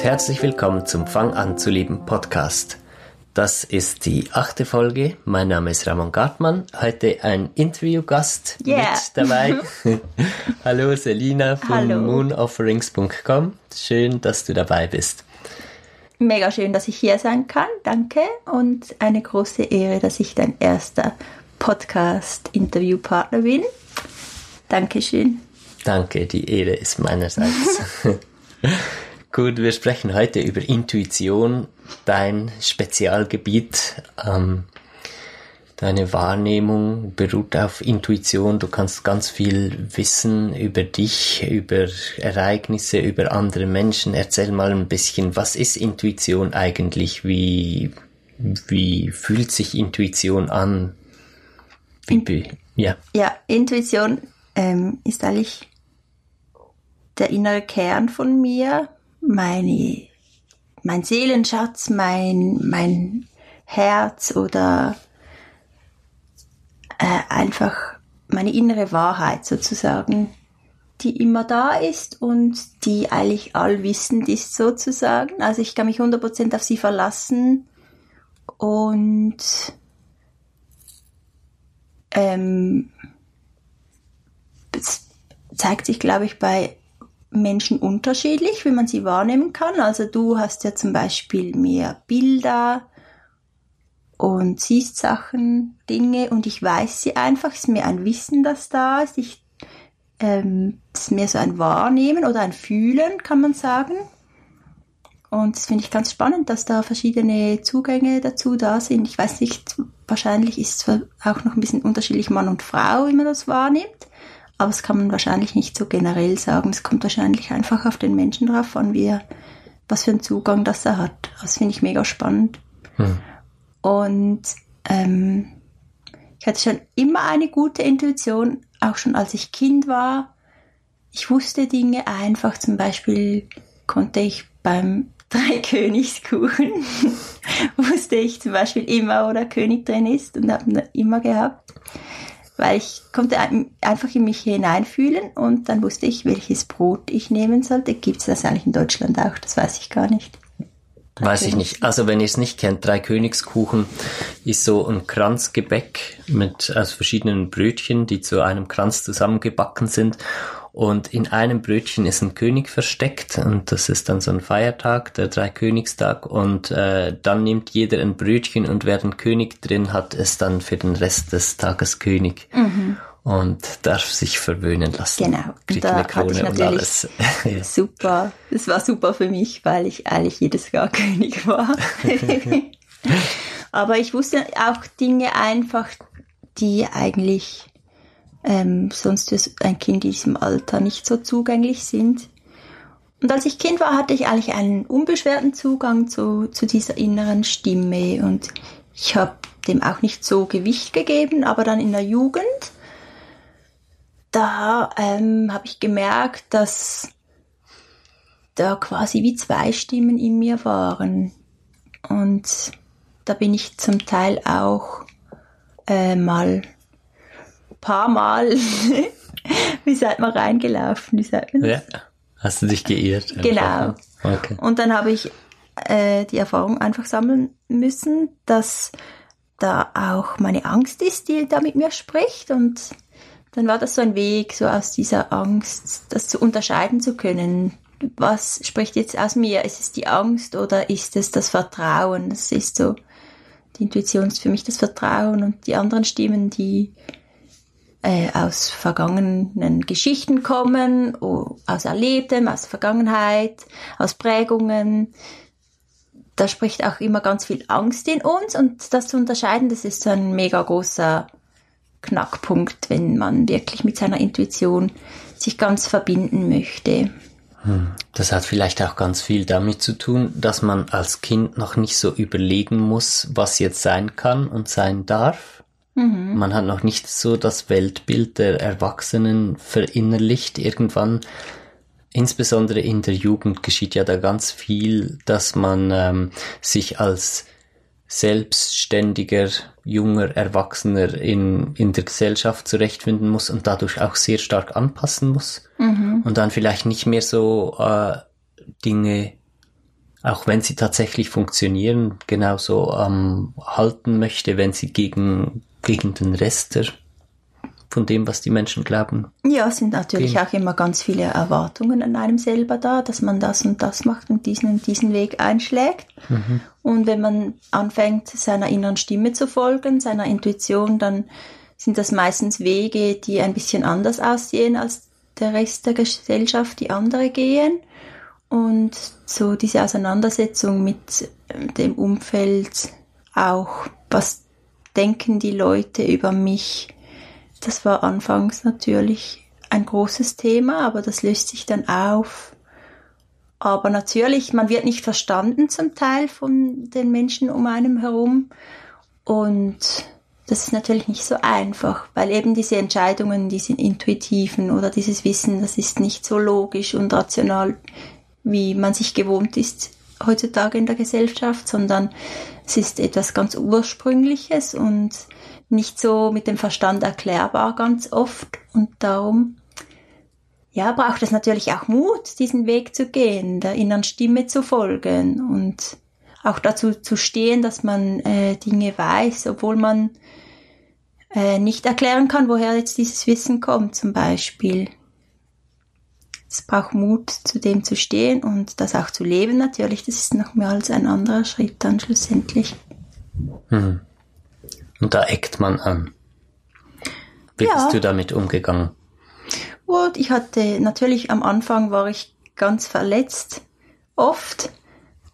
Und herzlich willkommen zum Fang an zu lieben Podcast. Das ist die achte Folge. Mein Name ist Ramon Gartmann. Heute ein Interviewgast yeah. mit dabei. Hallo Selina von moonofferings.com. Schön, dass du dabei bist. Mega schön, dass ich hier sein kann. Danke. Und eine große Ehre, dass ich dein erster Podcast-Interviewpartner bin. Dankeschön. Danke, die Ehre ist meinerseits. Gut, wir sprechen heute über Intuition, dein Spezialgebiet. Ähm, deine Wahrnehmung beruht auf Intuition. Du kannst ganz viel wissen über dich, über Ereignisse, über andere Menschen. Erzähl mal ein bisschen, was ist Intuition eigentlich? Wie, wie fühlt sich Intuition an? Wie, ja. ja, Intuition ähm, ist eigentlich der innere Kern von mir, meine, mein Seelenschatz, mein, mein Herz oder äh, einfach meine innere Wahrheit sozusagen, die immer da ist und die eigentlich allwissend ist sozusagen. Also ich kann mich 100% auf sie verlassen und ähm, zeigt sich, glaube ich, bei Menschen unterschiedlich, wie man sie wahrnehmen kann. Also du hast ja zum Beispiel mehr Bilder und siehst Sachen, Dinge und ich weiß sie einfach. Es ist mir ein Wissen, das da ist. Ich, ähm, es ist mehr so ein Wahrnehmen oder ein Fühlen, kann man sagen. Und das finde ich ganz spannend, dass da verschiedene Zugänge dazu da sind. Ich weiß nicht, wahrscheinlich ist es auch noch ein bisschen unterschiedlich Mann und Frau, wie man das wahrnimmt. Aber das kann man wahrscheinlich nicht so generell sagen. Es kommt wahrscheinlich einfach auf den Menschen drauf an, wie er, was für einen Zugang das er hat. Das finde ich mega spannend. Hm. Und ähm, ich hatte schon immer eine gute Intuition, auch schon als ich Kind war. Ich wusste Dinge einfach, zum Beispiel konnte ich beim Dreikönigskuchen, wusste ich zum Beispiel immer, wo der König drin ist und habe ihn immer gehabt weil ich konnte einfach in mich hineinfühlen und dann wusste ich, welches Brot ich nehmen sollte. Gibt es das eigentlich in Deutschland auch? Das weiß ich gar nicht. Drei weiß ich nicht. Also wenn ihr es nicht kennt, drei Königskuchen ist so ein Kranzgebäck mit aus verschiedenen Brötchen, die zu einem Kranz zusammengebacken sind und in einem Brötchen ist ein König versteckt und das ist dann so ein Feiertag, der Dreikönigstag. Und äh, dann nimmt jeder ein Brötchen und wer den König drin hat, ist dann für den Rest des Tages König. Mhm. Und darf sich verwöhnen lassen. Genau. Kriegt da eine Krone und alles. super. Das war super für mich, weil ich eigentlich jedes Jahr König war. Aber ich wusste auch Dinge einfach, die eigentlich ähm, sonst für ein Kind in diesem Alter nicht so zugänglich sind. Und als ich Kind war, hatte ich eigentlich einen unbeschwerten Zugang zu, zu dieser inneren Stimme und ich habe dem auch nicht so Gewicht gegeben, aber dann in der Jugend, da ähm, habe ich gemerkt, dass da quasi wie zwei Stimmen in mir waren. Und da bin ich zum Teil auch äh, mal paar Mal, wie seid man reingelaufen? Wie sagt man Ja, hast du dich geirrt? Genau. Okay. Und dann habe ich äh, die Erfahrung einfach sammeln müssen, dass da auch meine Angst ist, die da mit mir spricht und dann war das so ein Weg, so aus dieser Angst, das zu unterscheiden zu können. Was spricht jetzt aus mir? Ist es die Angst oder ist es das Vertrauen? Das ist so, die Intuition ist für mich das Vertrauen und die anderen Stimmen, die äh, aus vergangenen Geschichten kommen, aus Erlebtem, aus Vergangenheit, aus Prägungen. Da spricht auch immer ganz viel Angst in uns und das zu unterscheiden, das ist so ein mega großer Knackpunkt, wenn man wirklich mit seiner Intuition sich ganz verbinden möchte. Hm. Das hat vielleicht auch ganz viel damit zu tun, dass man als Kind noch nicht so überlegen muss, was jetzt sein kann und sein darf, Mhm. Man hat noch nicht so das Weltbild der Erwachsenen verinnerlicht. Irgendwann, insbesondere in der Jugend, geschieht ja da ganz viel, dass man ähm, sich als selbstständiger, junger Erwachsener in, in der Gesellschaft zurechtfinden muss und dadurch auch sehr stark anpassen muss. Mhm. Und dann vielleicht nicht mehr so äh, Dinge, auch wenn sie tatsächlich funktionieren, genauso ähm, halten möchte, wenn sie gegen, gegen den Rest der von dem, was die Menschen glauben. Ja, es sind natürlich gehen. auch immer ganz viele Erwartungen an einem selber da, dass man das und das macht und diesen und diesen Weg einschlägt. Mhm. Und wenn man anfängt, seiner inneren Stimme zu folgen, seiner Intuition, dann sind das meistens Wege, die ein bisschen anders aussehen als der Rest der Gesellschaft, die andere gehen. Und so diese Auseinandersetzung mit dem Umfeld, auch was denken die Leute über mich, das war anfangs natürlich ein großes Thema, aber das löst sich dann auf. Aber natürlich, man wird nicht verstanden zum Teil von den Menschen um einem herum. Und das ist natürlich nicht so einfach, weil eben diese Entscheidungen, diese intuitiven oder dieses Wissen, das ist nicht so logisch und rational, wie man sich gewohnt ist heutzutage in der Gesellschaft, sondern es ist etwas ganz Ursprüngliches und nicht so mit dem Verstand erklärbar ganz oft und darum ja, braucht es natürlich auch Mut, diesen Weg zu gehen, der inneren Stimme zu folgen und auch dazu zu stehen, dass man äh, Dinge weiß, obwohl man äh, nicht erklären kann, woher jetzt dieses Wissen kommt, zum Beispiel. Es braucht Mut, zu dem zu stehen und das auch zu leben natürlich. Das ist noch mehr als ein anderer Schritt dann schlussendlich. Hm. Und da eckt man an. Wie ja. bist du damit umgegangen? Und ich hatte, natürlich am Anfang war ich ganz verletzt, oft,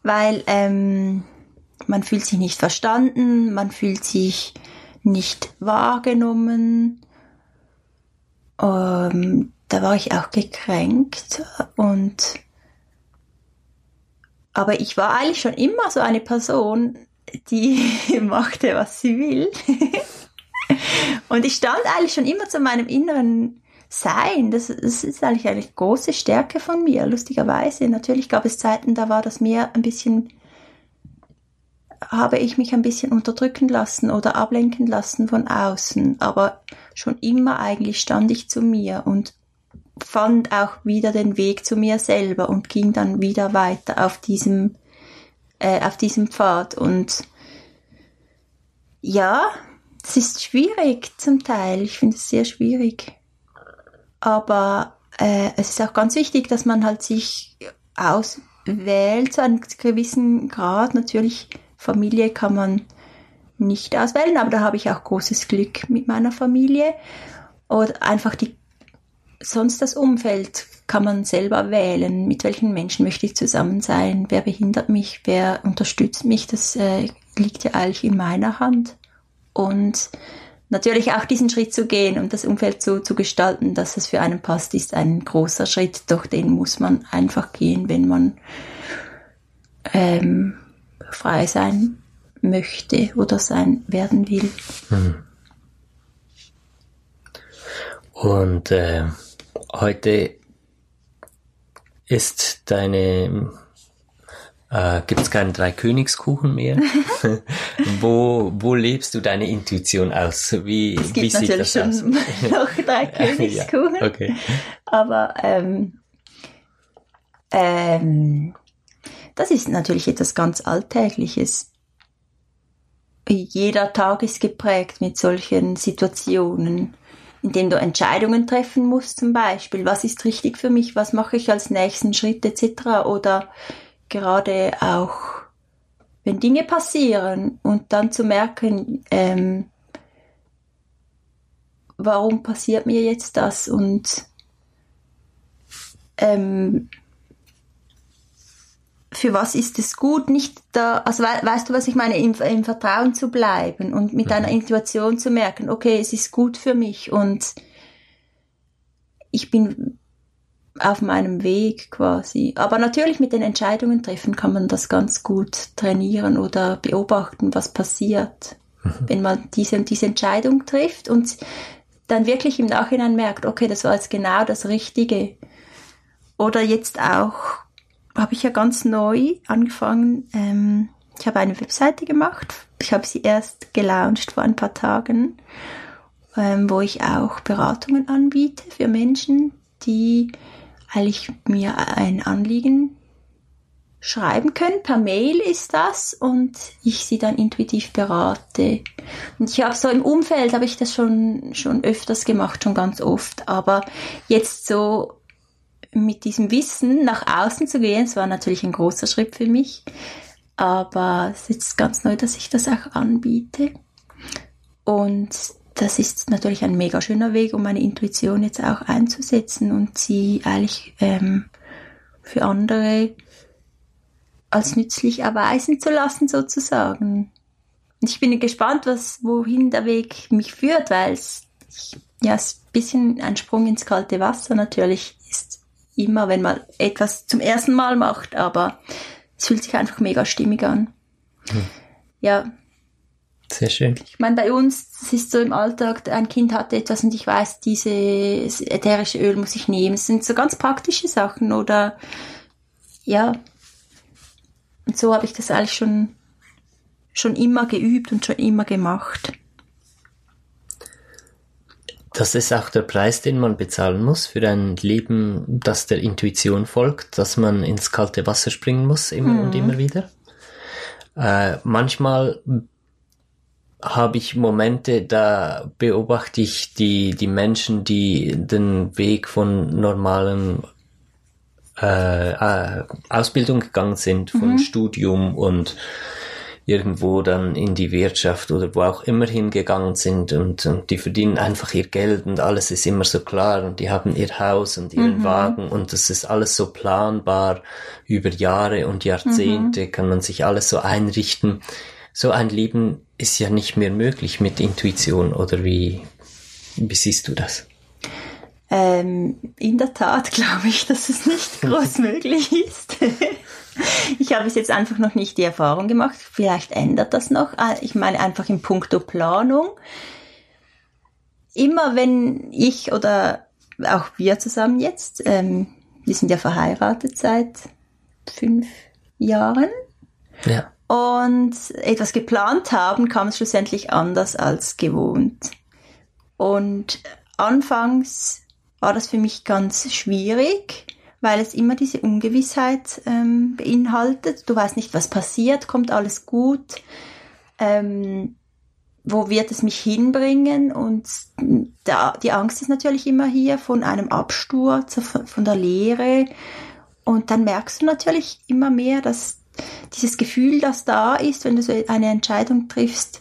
weil ähm, man fühlt sich nicht verstanden, man fühlt sich nicht wahrgenommen. Ähm, da war ich auch gekränkt und aber ich war eigentlich schon immer so eine Person, die machte, was sie will. und ich stand eigentlich schon immer zu meinem inneren Sein. Das, das ist eigentlich eine große Stärke von mir, lustigerweise. Natürlich gab es Zeiten, da war das mehr ein bisschen, habe ich mich ein bisschen unterdrücken lassen oder ablenken lassen von außen. Aber schon immer eigentlich stand ich zu mir und fand auch wieder den Weg zu mir selber und ging dann wieder weiter auf diesem äh, auf diesem Pfad. Und ja, es ist schwierig zum Teil. Ich finde es sehr schwierig. Aber äh, es ist auch ganz wichtig, dass man halt sich auswählt zu einem gewissen Grad. Natürlich, Familie kann man nicht auswählen, aber da habe ich auch großes Glück mit meiner Familie. Oder einfach die sonst das Umfeld kann man selber wählen, mit welchen Menschen möchte ich zusammen sein, wer behindert mich, wer unterstützt mich, das äh, liegt ja eigentlich in meiner Hand. Und natürlich auch diesen Schritt zu gehen und das Umfeld so zu gestalten, dass es für einen passt, ist ein großer Schritt, doch den muss man einfach gehen, wenn man ähm, frei sein möchte oder sein werden will. Mhm. Und äh, heute ist deine äh, gibt es keinen Dreikönigskuchen mehr? wo, wo lebst du deine Intuition aus? Wie, es gibt wie sieht das schon aus? noch Dreikönigskuchen. ja, okay. Aber ähm, ähm, das ist natürlich etwas ganz Alltägliches. Jeder Tag ist geprägt mit solchen Situationen indem du Entscheidungen treffen musst, zum Beispiel, was ist richtig für mich, was mache ich als nächsten Schritt etc. Oder gerade auch, wenn Dinge passieren und dann zu merken, ähm, warum passiert mir jetzt das und ähm, für was ist es gut, nicht da, also we, weißt du, was ich meine, im, im Vertrauen zu bleiben und mit mhm. deiner Intuition zu merken, okay, es ist gut für mich und ich bin auf meinem Weg quasi. Aber natürlich mit den Entscheidungen treffen kann man das ganz gut trainieren oder beobachten, was passiert, mhm. wenn man diese und diese Entscheidung trifft und dann wirklich im Nachhinein merkt, okay, das war jetzt genau das Richtige. Oder jetzt auch habe ich ja ganz neu angefangen. Ähm, ich habe eine Webseite gemacht. Ich habe sie erst gelauncht vor ein paar Tagen, ähm, wo ich auch Beratungen anbiete für Menschen, die eigentlich mir ein Anliegen schreiben können. Per Mail ist das und ich sie dann intuitiv berate. Und ich habe so im Umfeld habe ich das schon schon öfters gemacht, schon ganz oft. Aber jetzt so mit diesem Wissen nach außen zu gehen, es war natürlich ein großer Schritt für mich. Aber es ist ganz neu, dass ich das auch anbiete. Und das ist natürlich ein mega schöner Weg, um meine Intuition jetzt auch einzusetzen und sie eigentlich ähm, für andere als nützlich erweisen zu lassen, sozusagen. Und ich bin gespannt, was, wohin der Weg mich führt, weil es, ja, ist ein bisschen ein Sprung ins kalte Wasser natürlich immer, wenn man etwas zum ersten Mal macht, aber es fühlt sich einfach mega stimmig an. Hm. Ja. Sehr schön. Ich meine, bei uns, es ist so im Alltag, ein Kind hat etwas und ich weiß, dieses ätherische Öl muss ich nehmen. Es sind so ganz praktische Sachen oder ja, und so habe ich das eigentlich schon, schon immer geübt und schon immer gemacht. Das ist auch der Preis, den man bezahlen muss für ein Leben, das der Intuition folgt, dass man ins kalte Wasser springen muss, immer mhm. und immer wieder. Äh, manchmal habe ich Momente, da beobachte ich die, die Menschen, die den Weg von normalen äh, äh, Ausbildung gegangen sind, von mhm. Studium und irgendwo dann in die Wirtschaft oder wo auch immer hingegangen sind und, und die verdienen einfach ihr Geld und alles ist immer so klar und die haben ihr Haus und ihren mhm. Wagen und das ist alles so planbar über Jahre und Jahrzehnte mhm. kann man sich alles so einrichten. So ein Leben ist ja nicht mehr möglich mit Intuition oder wie, wie siehst du das? Ähm, in der Tat glaube ich, dass es nicht groß möglich ist. Ich habe es jetzt einfach noch nicht die Erfahrung gemacht. Vielleicht ändert das noch. Ah, ich meine einfach in puncto Planung. Immer wenn ich oder auch wir zusammen jetzt, ähm, wir sind ja verheiratet seit fünf Jahren. Ja. Und etwas geplant haben, kam es schlussendlich anders als gewohnt. Und anfangs war das für mich ganz schwierig, weil es immer diese Ungewissheit ähm, beinhaltet. Du weißt nicht, was passiert, kommt alles gut, ähm, wo wird es mich hinbringen? Und da, die Angst ist natürlich immer hier von einem Absturz, von der Lehre. Und dann merkst du natürlich immer mehr, dass dieses Gefühl, das da ist, wenn du so eine Entscheidung triffst,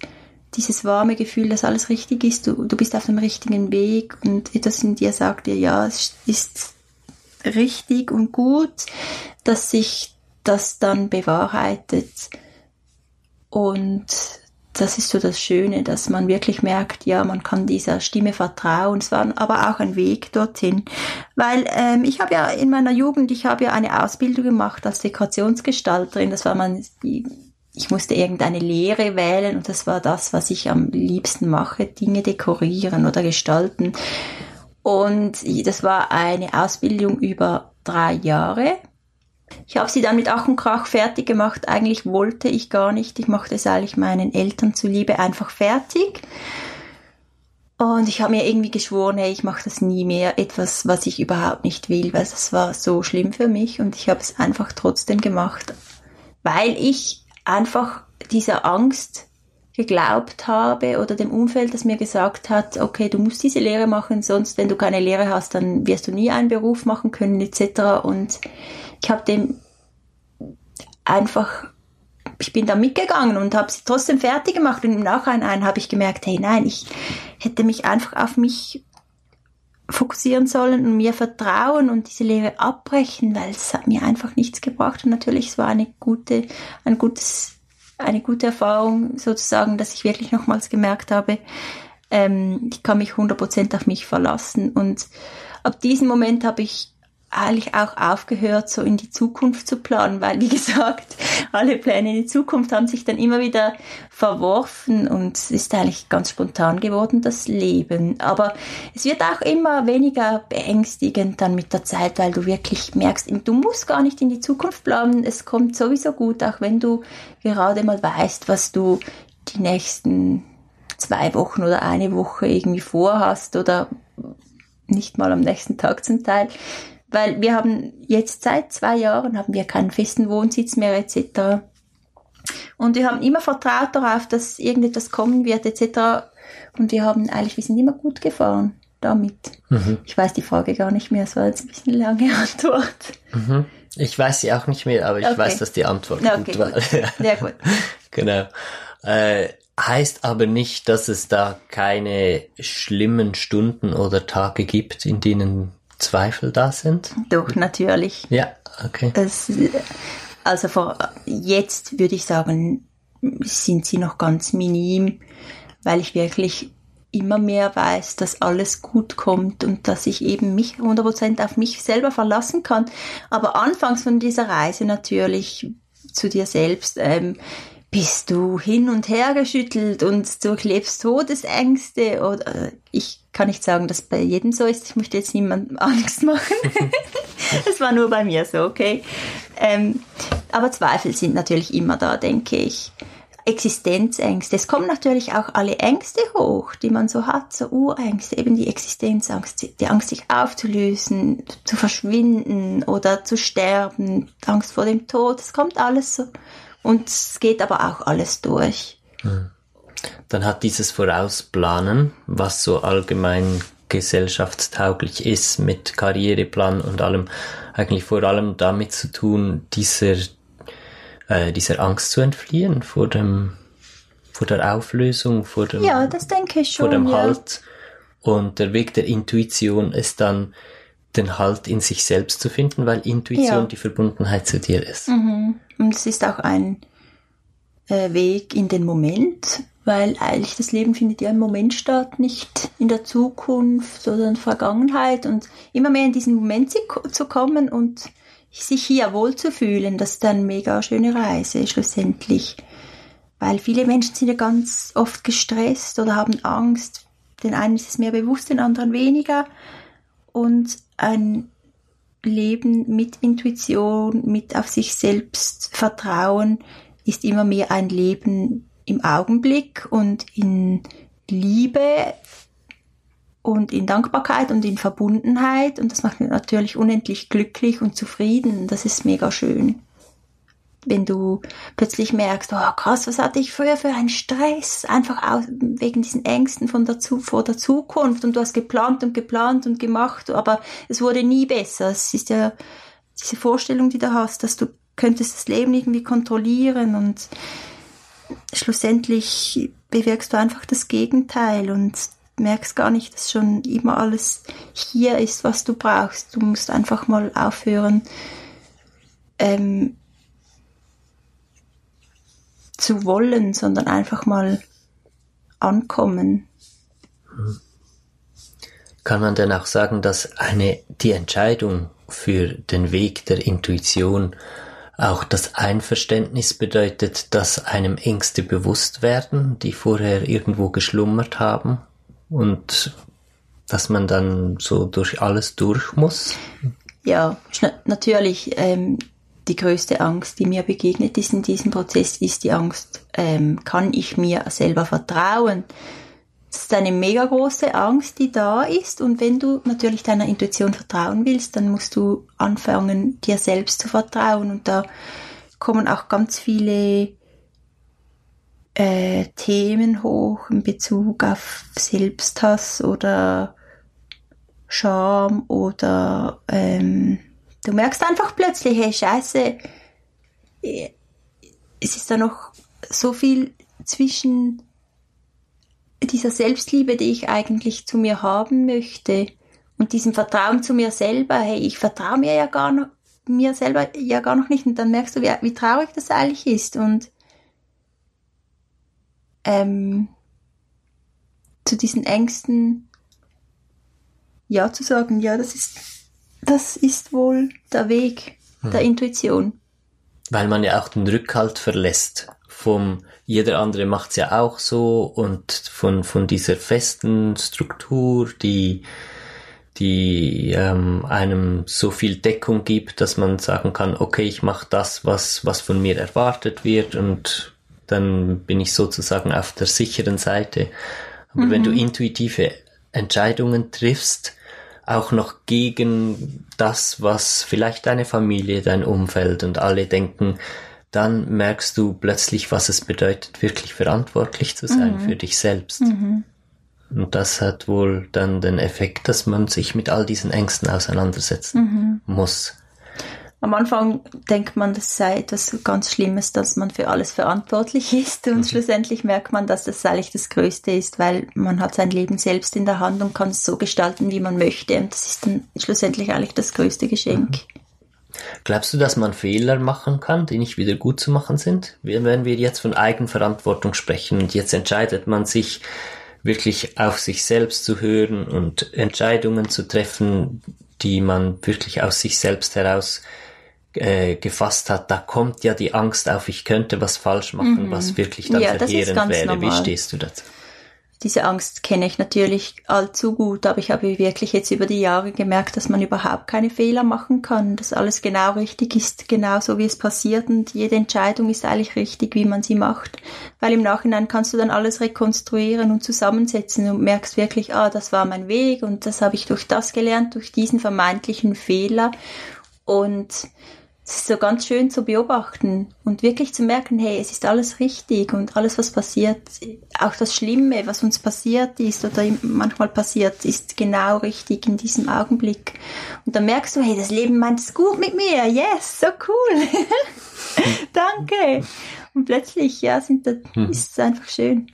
dieses warme Gefühl, dass alles richtig ist, du, du bist auf dem richtigen Weg und etwas in dir sagt dir, ja, es ist richtig und gut, dass sich das dann bewahrheitet. Und das ist so das Schöne, dass man wirklich merkt, ja, man kann dieser Stimme vertrauen. Es war aber auch ein Weg dorthin. Weil ähm, ich habe ja in meiner Jugend, ich habe ja eine Ausbildung gemacht als Dekorationsgestalterin. Das war mein ich musste irgendeine Lehre wählen und das war das, was ich am liebsten mache, Dinge dekorieren oder gestalten. Und das war eine Ausbildung über drei Jahre. Ich habe sie dann mit Ach und Krach fertig gemacht. Eigentlich wollte ich gar nicht. Ich machte es eigentlich meinen Eltern zuliebe einfach fertig. Und ich habe mir irgendwie geschworen, hey, ich mache das nie mehr. Etwas, was ich überhaupt nicht will, weil das war so schlimm für mich. Und ich habe es einfach trotzdem gemacht, weil ich einfach dieser Angst geglaubt habe oder dem Umfeld, das mir gesagt hat, okay, du musst diese Lehre machen, sonst, wenn du keine Lehre hast, dann wirst du nie einen Beruf machen können, etc. Und ich habe dem einfach, ich bin da mitgegangen und habe sie trotzdem fertig gemacht und im Nachhinein habe ich gemerkt, hey, nein, ich hätte mich einfach auf mich fokussieren sollen und mir vertrauen und diese Lehre abbrechen, weil es hat mir einfach nichts gebracht. Und natürlich, es war eine gute, ein gutes, eine gute Erfahrung sozusagen, dass ich wirklich nochmals gemerkt habe, ähm, ich kann mich 100% auf mich verlassen. Und ab diesem Moment habe ich eigentlich auch aufgehört, so in die Zukunft zu planen, weil, wie gesagt, alle Pläne in die Zukunft haben sich dann immer wieder verworfen und es ist eigentlich ganz spontan geworden, das Leben. Aber es wird auch immer weniger beängstigend dann mit der Zeit, weil du wirklich merkst, du musst gar nicht in die Zukunft planen, es kommt sowieso gut, auch wenn du gerade mal weißt, was du die nächsten zwei Wochen oder eine Woche irgendwie vorhast oder nicht mal am nächsten Tag zum Teil Weil wir haben jetzt seit zwei Jahren haben wir keinen festen Wohnsitz mehr etc. Und wir haben immer vertraut darauf, dass irgendetwas kommen wird etc. Und wir haben eigentlich, wir sind immer gut gefahren damit. Mhm. Ich weiß die Frage gar nicht mehr, es war jetzt ein bisschen eine lange Antwort. Mhm. Ich weiß sie auch nicht mehr, aber ich okay. weiß, dass die Antwort okay, gut war. Gut. Sehr gut. genau. Äh, heißt aber nicht, dass es da keine schlimmen Stunden oder Tage gibt, in denen Zweifel da sind? Doch, natürlich. Ja, okay. Es, also vor, jetzt würde ich sagen, sind sie noch ganz minim, weil ich wirklich immer mehr weiß, dass alles gut kommt und dass ich eben mich 100% auf mich selber verlassen kann. Aber anfangs von dieser Reise natürlich zu dir selbst, ähm, bist du hin und her geschüttelt und du klebst Todesängste oder ich kann nicht sagen, dass bei jedem so ist. Ich möchte jetzt niemandem Angst machen. das war nur bei mir so, okay. Ähm, aber Zweifel sind natürlich immer da, denke ich. Existenzängste. Es kommen natürlich auch alle Ängste hoch, die man so hat, so Urängste, eben die Existenzangst, die Angst, sich aufzulösen, zu verschwinden oder zu sterben, Angst vor dem Tod. Es kommt alles so. Und es geht aber auch alles durch. Hm. Dann hat dieses Vorausplanen, was so allgemein gesellschaftstauglich ist, mit Karriereplan und allem, eigentlich vor allem damit zu tun, dieser äh, dieser Angst zu entfliehen vor dem vor der Auflösung, vor dem, ja, das denke ich schon, vor dem ja. Halt. Und der Weg der Intuition ist dann, den Halt in sich selbst zu finden, weil Intuition ja. die Verbundenheit zu dir ist. Mhm. Und es ist auch ein äh, Weg in den Moment, weil eigentlich das Leben findet ja im Moment statt, nicht in der Zukunft oder in der Vergangenheit und immer mehr in diesen Moment zu, kommen und sich hier wohlzufühlen, das ist eine mega schöne Reise schlussendlich. Weil viele Menschen sind ja ganz oft gestresst oder haben Angst. Den einen ist es mehr bewusst, den anderen weniger. Und ein Leben mit Intuition, mit auf sich selbst Vertrauen ist immer mehr ein Leben im Augenblick und in Liebe und in Dankbarkeit und in Verbundenheit und das macht mich natürlich unendlich glücklich und zufrieden. Das ist mega schön. Wenn du plötzlich merkst, oh krass, was hatte ich früher für einen Stress, einfach aus, wegen diesen Ängsten von der, vor der Zukunft und du hast geplant und geplant und gemacht, aber es wurde nie besser. Es ist ja diese Vorstellung, die du hast, dass du könntest das Leben irgendwie kontrollieren und schlussendlich bewirkst du einfach das Gegenteil und merkst gar nicht, dass schon immer alles hier ist, was du brauchst. Du musst einfach mal aufhören, ähm, zu wollen, sondern einfach mal ankommen. Kann man denn auch sagen, dass eine, die Entscheidung für den Weg der Intuition auch das Einverständnis bedeutet, dass einem Ängste bewusst werden, die vorher irgendwo geschlummert haben? und dass man dann so durch alles durch muss? Ja, natürlich. Ähm, die größte Angst, die mir begegnet ist in diesem Prozess, ist die Angst, ähm, kann ich mir selber vertrauen? Das ist eine mega große Angst, die da ist. Und wenn du natürlich deiner Intuition vertrauen willst, dann musst du anfangen, dir selbst zu vertrauen. Und da kommen auch ganz viele äh, Themen hoch in Bezug auf Selbsthass oder Scham oder ähm, du merkst einfach plötzlich, hey Scheiße, es ist da noch so viel zwischen dieser Selbstliebe, die ich eigentlich zu mir haben möchte und diesem Vertrauen zu mir selber. Hey, ich vertraue mir ja gar noch mir selber ja gar noch nicht. Und dann merkst du, wie, wie traurig das eigentlich ist. Und ähm, zu diesen Ängsten ja zu sagen, ja, das ist, das ist wohl der Weg hm. der Intuition. Weil man ja auch den Rückhalt verlässt vom, jeder andere macht's ja auch so und von, von dieser festen Struktur, die, die ähm, einem so viel Deckung gibt, dass man sagen kann, okay, ich mache das, was, was von mir erwartet wird und dann bin ich sozusagen auf der sicheren Seite. Aber mhm. wenn du mhm. intuitive Entscheidungen triffst, auch noch gegen das, was vielleicht deine Familie, dein Umfeld und alle denken, dann merkst du plötzlich, was es bedeutet, wirklich verantwortlich zu sein mhm. für dich selbst. Mhm. Und das hat wohl dann den Effekt, dass man sich mit all diesen Ängsten auseinandersetzen mhm. muss. Am Anfang denkt man, das sei etwas ganz Schlimmes, dass man für alles verantwortlich ist und mhm. schlussendlich merkt man, dass das eigentlich das Größte ist, weil man hat sein Leben selbst in der Hand und kann es so gestalten, wie man möchte und das ist dann schlussendlich eigentlich das größte Geschenk. Mhm. Glaubst du, dass man Fehler machen kann, die nicht wieder gut zu machen sind? Wenn wir jetzt von Eigenverantwortung sprechen und jetzt entscheidet man sich, wirklich auf sich selbst zu hören und Entscheidungen zu treffen, die man wirklich aus sich selbst heraus äh, gefasst hat, da kommt ja die Angst auf, ich könnte was falsch machen, mhm. was wirklich dann ja, verheerend wäre. Normal. Wie stehst du dazu? Diese Angst kenne ich natürlich allzu gut, aber ich habe wirklich jetzt über die Jahre gemerkt, dass man überhaupt keine Fehler machen kann, dass alles genau richtig ist, genau so wie es passiert und jede Entscheidung ist eigentlich richtig, wie man sie macht, weil im Nachhinein kannst du dann alles rekonstruieren und zusammensetzen und merkst wirklich, ah, das war mein Weg und das habe ich durch das gelernt, durch diesen vermeintlichen Fehler und es ist so ganz schön zu beobachten und wirklich zu merken, hey, es ist alles richtig und alles, was passiert, auch das Schlimme, was uns passiert ist oder manchmal passiert, ist genau richtig in diesem Augenblick. Und dann merkst du, hey, das Leben meint es gut mit mir, yes, so cool. Danke. Und plötzlich, ja, sind das, mhm. ist es einfach schön.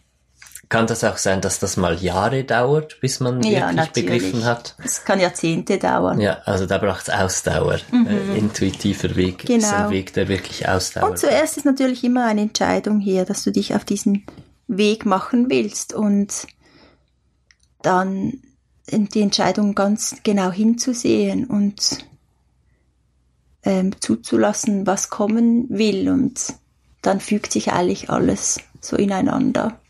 Kann das auch sein, dass das mal Jahre dauert, bis man ja, wirklich natürlich. begriffen hat? Es kann Jahrzehnte dauern. Ja, also da braucht es Ausdauer. Mhm. Äh, intuitiver Weg genau. ist ein Weg, der wirklich Ausdauer Und zuerst ist natürlich immer eine Entscheidung hier, dass du dich auf diesen Weg machen willst und dann die Entscheidung ganz genau hinzusehen und ähm, zuzulassen, was kommen will und dann fügt sich eigentlich alles so ineinander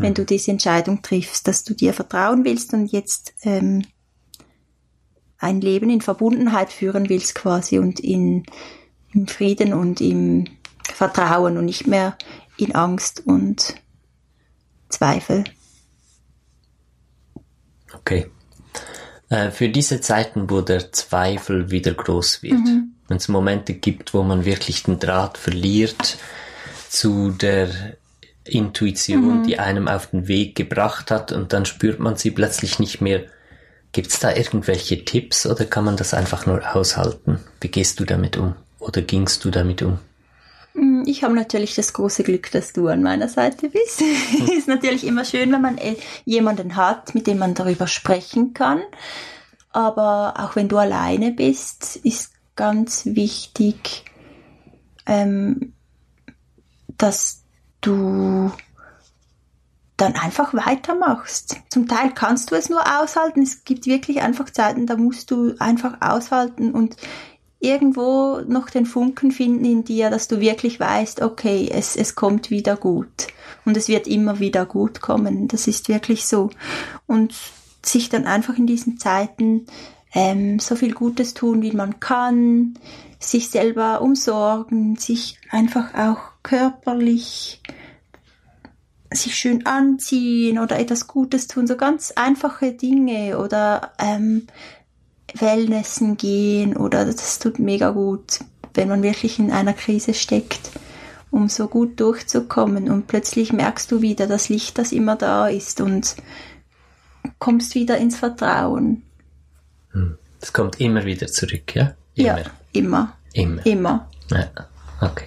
wenn du diese Entscheidung triffst, dass du dir vertrauen willst und jetzt ähm, ein Leben in Verbundenheit führen willst quasi und in, im Frieden und im Vertrauen und nicht mehr in Angst und Zweifel. Okay. Äh, für diese Zeiten, wo der Zweifel wieder groß wird, mhm. wenn es Momente gibt, wo man wirklich den Draht verliert zu der Intuition, mhm. die einem auf den Weg gebracht hat und dann spürt man sie plötzlich nicht mehr. Gibt es da irgendwelche Tipps oder kann man das einfach nur aushalten? Wie gehst du damit um? Oder gingst du damit um? Mm, ich habe natürlich das große Glück, dass du an meiner Seite bist. Ist natürlich immer schön, wenn man äh, jemanden hat, mit dem man darüber sprechen kann. Aber auch wenn du alleine bist, ist ganz wichtig, ähm, dass du dann einfach weitermachst. Zum Teil kannst du es nur aushalten. Es gibt wirklich einfach Zeiten, da musst du einfach aushalten und irgendwo noch den Funken finden in dir, dass du wirklich weißt, okay, es, es kommt wieder gut. Und es wird immer wieder gut kommen. Das ist wirklich so. Und sich dann einfach in diesen Zeiten ähm, so viel Gutes tun, wie man kann, sich selber umsorgen, sich einfach auch körperlich sich schön anziehen oder etwas Gutes tun, so ganz einfache Dinge oder ähm, Wellnessen gehen oder das tut mega gut, wenn man wirklich in einer Krise steckt, um so gut durchzukommen und plötzlich merkst du wieder das Licht, das immer da ist und kommst wieder ins Vertrauen. Hm. Es kommt immer wieder zurück, ja? Immer. Ja, immer. Immer. Immer. Ja, okay.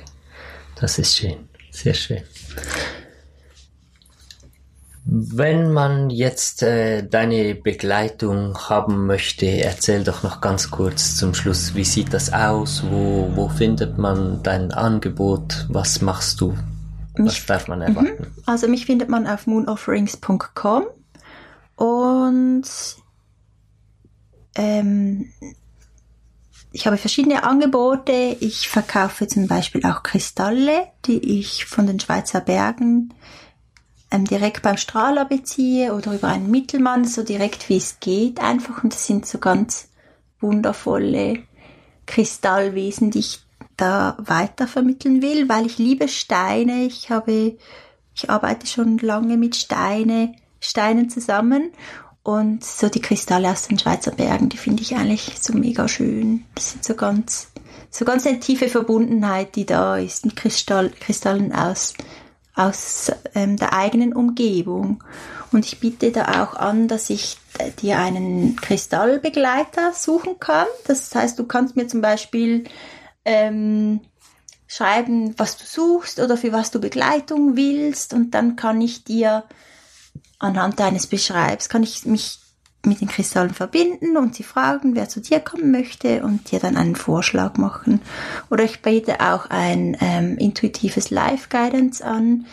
Das ist schön. Sehr schön. Wenn man jetzt äh, deine Begleitung haben möchte, erzähl doch noch ganz kurz zum Schluss, wie sieht das aus? Wo, wo findet man dein Angebot? Was machst du? Was mich, darf man erwarten? Mhm. Also mich findet man auf moonofferings.com und ähm, ich habe verschiedene Angebote. Ich verkaufe zum Beispiel auch Kristalle, die ich von den Schweizer Bergen ähm, direkt beim Strahler beziehe oder über einen Mittelmann, so direkt wie es geht einfach. Und das sind so ganz wundervolle Kristallwesen, die ich da weiter vermitteln will, weil ich liebe Steine. Ich habe, ich arbeite schon lange mit Steine, Steinen zusammen Und so die Kristalle aus den Schweizer Bergen, die finde ich eigentlich so mega schön. Das sind so ganz, so ganz eine tiefe Verbundenheit, die da ist, mit Kristall, Kristallen aus, aus ähm, der eigenen Umgebung. Und ich biete da auch an, dass ich dir einen Kristallbegleiter suchen kann. Das heißt, du kannst mir zum Beispiel ähm, schreiben, was du suchst oder für was du Begleitung willst und dann kann ich dir anhand deines Beschreibs, kann ich mich mit den Kristallen verbinden und sie fragen, wer zu dir kommen möchte und dir dann einen Vorschlag machen. Oder ich biete auch ein ähm, intuitives Life Guidance an.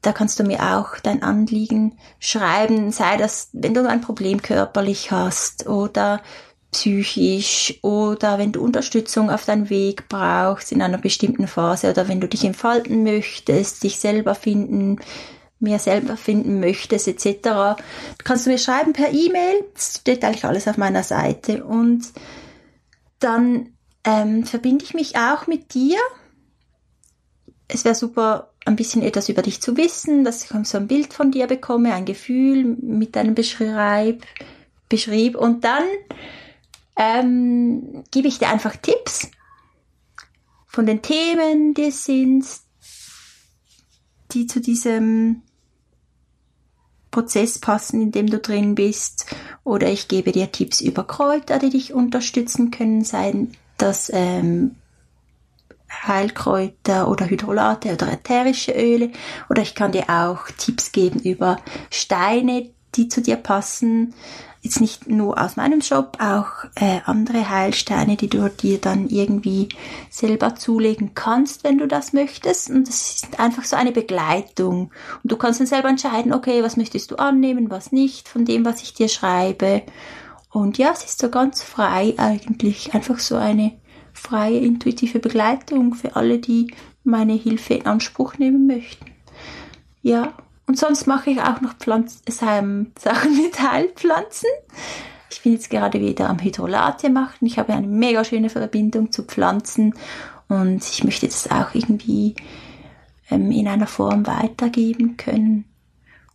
Da kannst du mir auch dein Anliegen schreiben, sei das, wenn du ein Problem körperlich hast oder psychisch oder wenn du Unterstützung auf deinen Weg brauchst in einer bestimmten Phase oder wenn du dich entfalten möchtest, dich selber finden, mehr selber finden möchtest etc. Kannst du mir schreiben per E-Mail, das steht eigentlich alles auf meiner Seite und dann ähm, verbinde ich mich auch mit dir. Es wäre super, ein bisschen etwas über dich zu wissen, dass ich so ein Bild von dir bekomme, ein Gefühl mit deinem Beschreib, Beschrieb und dann ähm, gebe ich dir einfach Tipps von den Themen, die es sind, die zu diesem Prozess passen, in dem du drin bist. Oder ich gebe dir Tipps über Kräuter, die dich unterstützen können, seien das ähm, Heilkräuter oder Hydrolate oder ätherische Öle. Oder ich kann dir auch Tipps geben über Steine, die zu dir passen jetzt nicht nur aus meinem Shop, auch äh, andere Heilsteine, die du dir dann irgendwie selber zulegen kannst, wenn du das möchtest. Und das ist einfach so eine Begleitung. Und du kannst dann selber entscheiden, okay, was möchtest du annehmen, was nicht von dem, was ich dir schreibe. Und ja, es ist so ganz frei eigentlich. Einfach so eine freie, intuitive Begleitung für alle, die meine Hilfe in Anspruch nehmen möchten. Ja, und sonst mache ich auch noch Pflanz Sachen mit Heilpflanzen. Ich bin jetzt gerade wieder am Hydrolate machen. Ich habe eine mega schöne Verbindung zu Pflanzen und ich möchte das auch irgendwie ähm, in einer Form weitergeben können.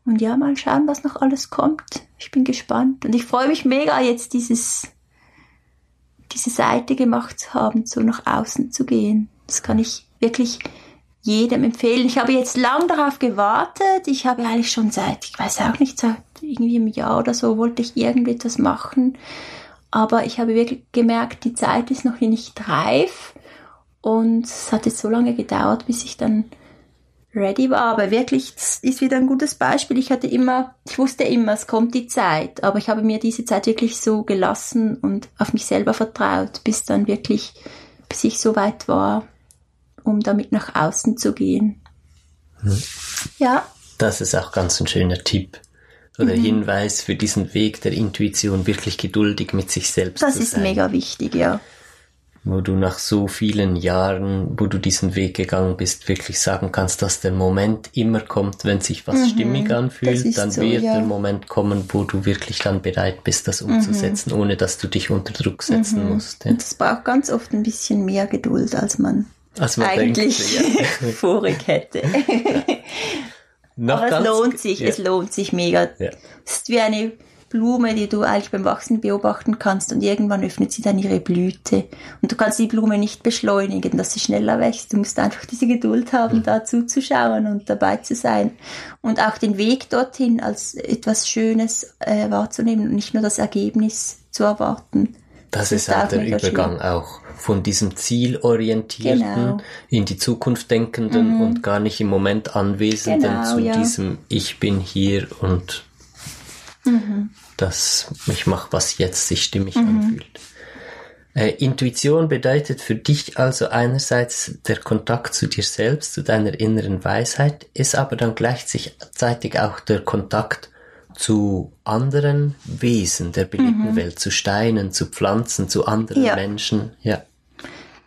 Und ja, mal schauen, was noch alles kommt. Ich bin gespannt und ich freue mich mega, jetzt dieses, diese Seite gemacht zu haben, so nach außen zu gehen. Das kann ich wirklich jedem empfehlen. Ich habe jetzt lang darauf gewartet. Ich habe eigentlich schon seit, ich weiß auch nicht, seit irgendwie einem Jahr oder so wollte ich irgendetwas machen. Aber ich habe wirklich gemerkt, die Zeit ist noch nicht reif. Und es hat jetzt so lange gedauert, bis ich dann ready war. Aber wirklich, das ist wieder ein gutes Beispiel. Ich hatte immer, ich wusste immer, es kommt die Zeit. Aber ich habe mir diese Zeit wirklich so gelassen und auf mich selber vertraut, bis dann wirklich, bis ich so weit war, um damit nach außen zu gehen. Hm. Ja. Das ist auch ganz ein schöner Tipp oder mhm. Hinweis für diesen Weg der Intuition, wirklich geduldig mit sich selbst das zu sein. Das ist mega wichtig, ja. Wo du nach so vielen Jahren, wo du diesen Weg gegangen bist, wirklich sagen kannst, dass der Moment immer kommt, wenn sich was mhm. stimmig anfühlt, dann so, wird ja. der Moment kommen, wo du wirklich dann bereit bist, das mhm. umzusetzen, mhm. ohne dass du dich unter Druck setzen mhm. musst. Ja. Und das braucht ganz oft ein bisschen mehr Geduld, als man als man eigentlich denkt, ja. vorig hätte. Aber es lohnt sich, ja. es lohnt sich mega. Ja. Es ist wie eine Blume, die du eigentlich beim Wachsen beobachten kannst und irgendwann öffnet sie dann ihre Blüte. Und du kannst die Blume nicht beschleunigen, dass sie schneller wächst. Du musst einfach diese Geduld haben, mhm. da zuzuschauen und dabei zu sein. Und auch den Weg dorthin als etwas Schönes äh, wahrzunehmen und nicht nur das Ergebnis zu erwarten. Das, ist, ist halt der Übergang auch von diesem zielorientierten genau. in die Zukunft denkenden mhm. und gar nicht im Moment anwesenden genau, zu ja. diesem Ich bin hier und mhm. das ich mache, was jetzt sich stimmig mhm. anfühlt. Äh, Intuition bedeutet für dich also einerseits der Kontakt zu dir selbst, zu deiner inneren Weisheit, ist aber dann gleichzeitig auch der Kontakt zu anderen Wesen der belebten mhm. Welt, zu Steinen, zu Pflanzen, zu anderen ja. Menschen. Ja.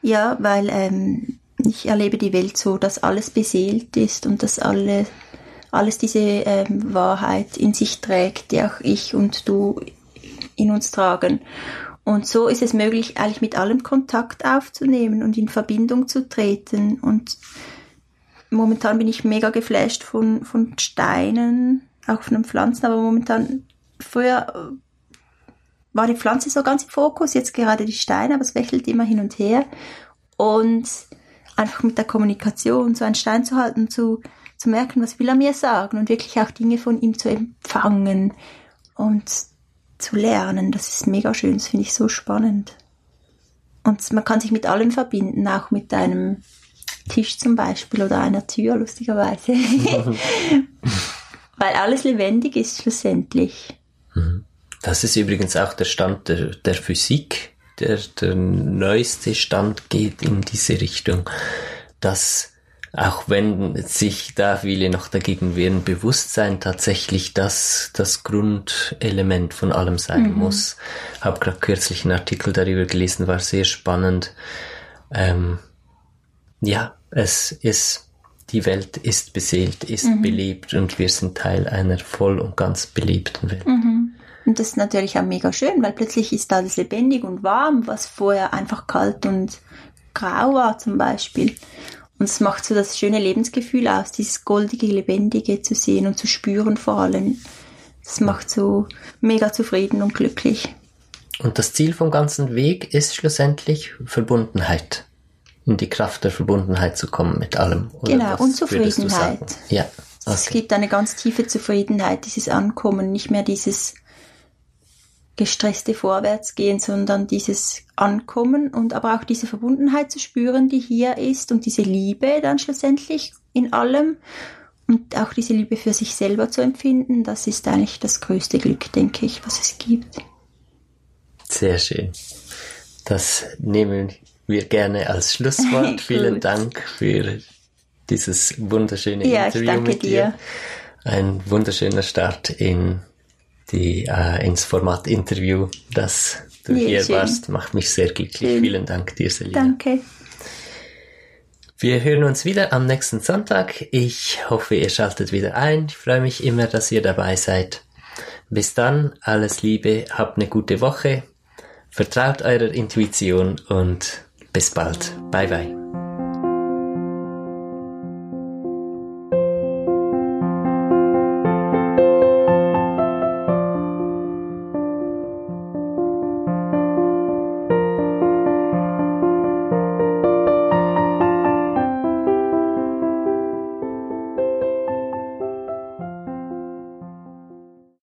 Ja, weil ähm, ich erlebe die Welt so, dass alles beseelt ist und dass alle, alles diese ähm, Wahrheit in sich trägt, die auch ich und du in uns tragen. Und so ist es möglich, eigentlich mit allem Kontakt aufzunehmen und in Verbindung zu treten. Und momentan bin ich mega geflasht von, von Steinen, auch von den Pflanzen, aber momentan früher äh, war die Pflanze so ganz im Fokus, jetzt gerade die Steine, aber es wechselt immer hin und her. Und einfach mit der Kommunikation so einen Stein zu halten, zu, zu merken, was will er mir sagen und wirklich auch Dinge von ihm zu empfangen und zu lernen, das ist mega schön, das finde ich so spannend. Und man kann sich mit allem verbinden, auch mit einem Tisch zum Beispiel oder einer Tür, lustigerweise. Weil alles lebendig ist schlussendlich. Mhm. Das ist übrigens auch der Stand der, der Physik. Der, der neueste Stand geht in diese Richtung, dass auch wenn sich da viele noch dagegen wehren, Bewusstsein tatsächlich das, das Grundelement von allem sein mhm. muss. Habe gerade kürzlich einen Artikel darüber gelesen, war sehr spannend. Ähm, ja, es ist, die Welt ist beseelt, ist mhm. belebt und wir sind Teil einer voll und ganz belebten Welt. Mhm. Und das ist natürlich auch mega schön, weil plötzlich ist alles lebendig und warm, was vorher einfach kalt und grau war zum Beispiel. Und es macht so das schöne Lebensgefühl aus, dieses goldige, lebendige zu sehen und zu spüren vor allem. Das macht so mega zufrieden und glücklich. Und das Ziel vom ganzen Weg ist schlussendlich Verbundenheit. In die Kraft der Verbundenheit zu kommen mit allem. Oder genau, und Zufriedenheit. Ja. Okay. Es gibt eine ganz tiefe Zufriedenheit, dieses Ankommen, nicht mehr dieses gestresste Vorwärtsgehen, sondern dieses Ankommen und aber auch diese Verbundenheit zu spüren, die hier ist und diese Liebe dann schlussendlich in allem und auch diese Liebe für sich selber zu empfinden, das ist eigentlich das größte Glück, denke ich, was es gibt. Sehr schön. Das nehmen wir gerne als Schlusswort. Vielen Dank für dieses wunderschöne ja, Interview mit dir. dir. Ein wunderschöner Start in die, äh, ins Format Interview, dass du ja, hier schön. warst. Macht mich sehr glücklich. Schön. Vielen Dank dir, Selina. Danke. Wir hören uns wieder am nächsten Sonntag. Ich hoffe, ihr schaltet wieder ein. Ich freue mich immer, dass ihr dabei seid. Bis dann, alles Liebe, habt eine gute Woche, vertraut eurer Intuition und bis bald. Bye bye.